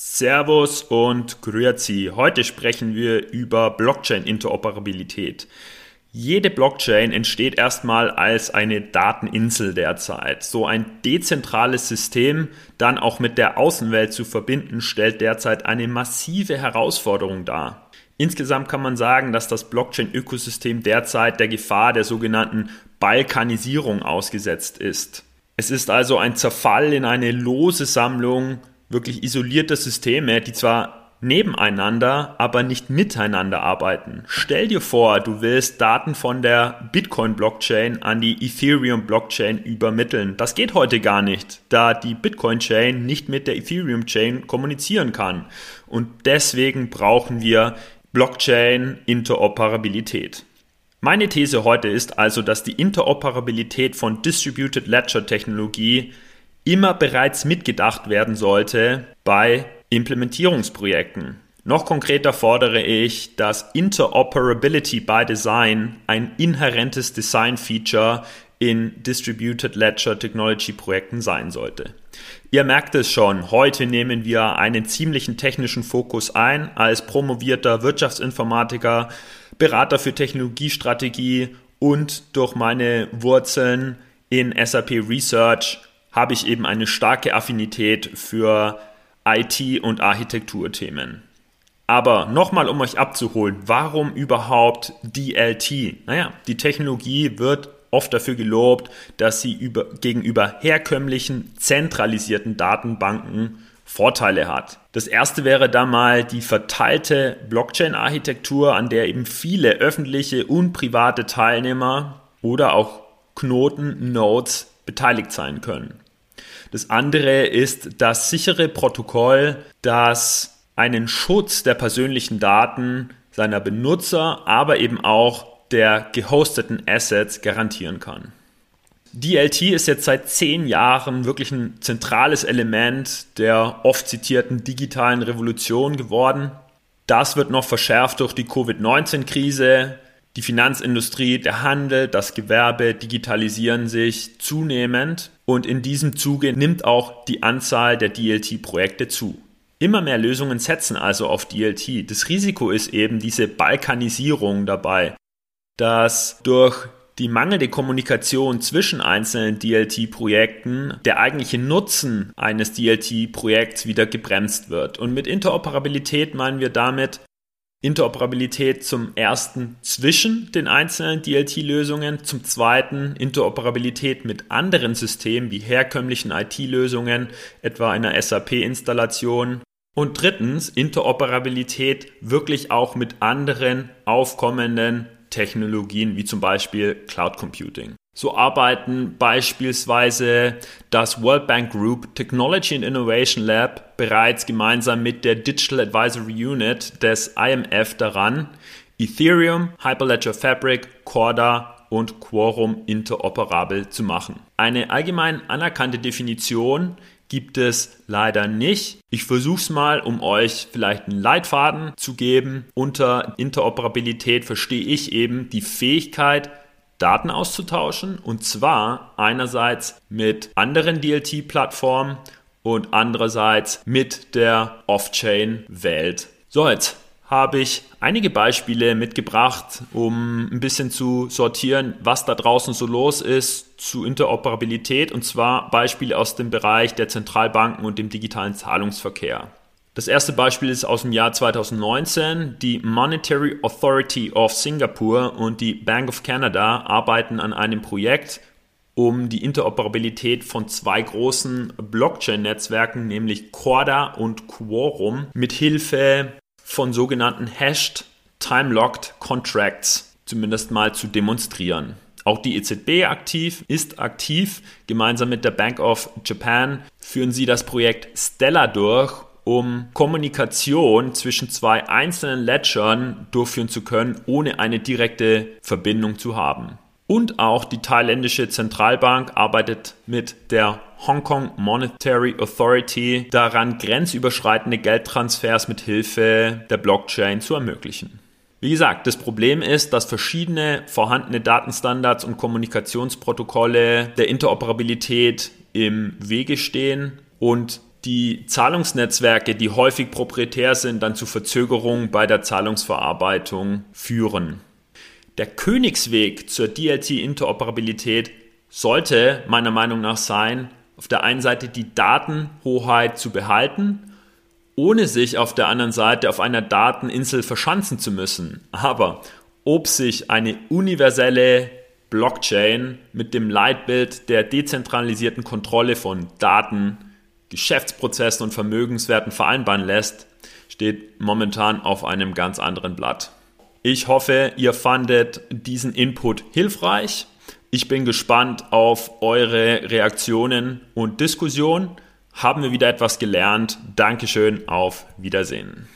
Servus und Grüezi. Heute sprechen wir über Blockchain-Interoperabilität. Jede Blockchain entsteht erstmal als eine Dateninsel derzeit. So ein dezentrales System dann auch mit der Außenwelt zu verbinden, stellt derzeit eine massive Herausforderung dar. Insgesamt kann man sagen, dass das Blockchain-Ökosystem derzeit der Gefahr der sogenannten Balkanisierung ausgesetzt ist. Es ist also ein Zerfall in eine lose Sammlung wirklich isolierte Systeme, die zwar nebeneinander, aber nicht miteinander arbeiten. Stell dir vor, du willst Daten von der Bitcoin-Blockchain an die Ethereum-Blockchain übermitteln. Das geht heute gar nicht, da die Bitcoin-Chain nicht mit der Ethereum-Chain kommunizieren kann. Und deswegen brauchen wir Blockchain-Interoperabilität. Meine These heute ist also, dass die Interoperabilität von Distributed Ledger Technologie immer bereits mitgedacht werden sollte bei Implementierungsprojekten. Noch konkreter fordere ich, dass Interoperability by Design ein inhärentes Design-Feature in Distributed Ledger Technology Projekten sein sollte. Ihr merkt es schon, heute nehmen wir einen ziemlichen technischen Fokus ein als promovierter Wirtschaftsinformatiker, Berater für Technologiestrategie und durch meine Wurzeln in SAP Research habe ich eben eine starke Affinität für IT- und Architekturthemen. Aber nochmal, um euch abzuholen, warum überhaupt DLT? Naja, die Technologie wird oft dafür gelobt, dass sie über, gegenüber herkömmlichen zentralisierten Datenbanken Vorteile hat. Das erste wäre da mal die verteilte Blockchain-Architektur, an der eben viele öffentliche und private Teilnehmer oder auch Knoten, Nodes beteiligt sein können. Das andere ist das sichere Protokoll, das einen Schutz der persönlichen Daten seiner Benutzer, aber eben auch der gehosteten Assets garantieren kann. DLT ist jetzt seit zehn Jahren wirklich ein zentrales Element der oft zitierten digitalen Revolution geworden. Das wird noch verschärft durch die Covid-19-Krise, die Finanzindustrie, der Handel, das Gewerbe digitalisieren sich zunehmend und in diesem Zuge nimmt auch die Anzahl der DLT-Projekte zu. Immer mehr Lösungen setzen also auf DLT. Das Risiko ist eben diese Balkanisierung dabei, dass durch die mangelnde Kommunikation zwischen einzelnen DLT-Projekten der eigentliche Nutzen eines DLT-Projekts wieder gebremst wird. Und mit Interoperabilität meinen wir damit Interoperabilität zum ersten zwischen den einzelnen DLT-Lösungen, zum zweiten Interoperabilität mit anderen Systemen wie herkömmlichen IT-Lösungen, etwa einer SAP-Installation und drittens Interoperabilität wirklich auch mit anderen aufkommenden Technologien wie zum Beispiel Cloud Computing. So arbeiten beispielsweise das World Bank Group Technology and Innovation Lab bereits gemeinsam mit der Digital Advisory Unit des IMF daran, Ethereum, Hyperledger Fabric, Corda und Quorum interoperabel zu machen. Eine allgemein anerkannte Definition gibt es leider nicht. Ich versuche es mal, um euch vielleicht einen Leitfaden zu geben. Unter Interoperabilität verstehe ich eben die Fähigkeit, Daten auszutauschen und zwar einerseits mit anderen DLT-Plattformen und andererseits mit der Off-Chain-Welt. So, jetzt habe ich einige Beispiele mitgebracht, um ein bisschen zu sortieren, was da draußen so los ist zu Interoperabilität und zwar Beispiele aus dem Bereich der Zentralbanken und dem digitalen Zahlungsverkehr. Das erste Beispiel ist aus dem Jahr 2019. Die Monetary Authority of Singapore und die Bank of Canada arbeiten an einem Projekt, um die Interoperabilität von zwei großen Blockchain-Netzwerken, nämlich Corda und Quorum, mit Hilfe von sogenannten Hashed Time-Locked Contracts zumindest mal zu demonstrieren. Auch die EZB aktiv, ist aktiv. Gemeinsam mit der Bank of Japan führen sie das Projekt Stella durch um Kommunikation zwischen zwei einzelnen Ledgern durchführen zu können, ohne eine direkte Verbindung zu haben. Und auch die thailändische Zentralbank arbeitet mit der Hong Kong Monetary Authority daran, grenzüberschreitende Geldtransfers mit Hilfe der Blockchain zu ermöglichen. Wie gesagt, das Problem ist, dass verschiedene vorhandene Datenstandards und Kommunikationsprotokolle der Interoperabilität im Wege stehen und die Zahlungsnetzwerke, die häufig proprietär sind, dann zu Verzögerungen bei der Zahlungsverarbeitung führen. Der Königsweg zur DLT-Interoperabilität sollte meiner Meinung nach sein, auf der einen Seite die Datenhoheit zu behalten, ohne sich auf der anderen Seite auf einer Dateninsel verschanzen zu müssen. Aber ob sich eine universelle Blockchain mit dem Leitbild der dezentralisierten Kontrolle von Daten, Geschäftsprozessen und Vermögenswerten vereinbaren lässt, steht momentan auf einem ganz anderen Blatt. Ich hoffe, ihr fandet diesen Input hilfreich. Ich bin gespannt auf eure Reaktionen und Diskussion. Haben wir wieder etwas gelernt. Dankeschön, auf Wiedersehen.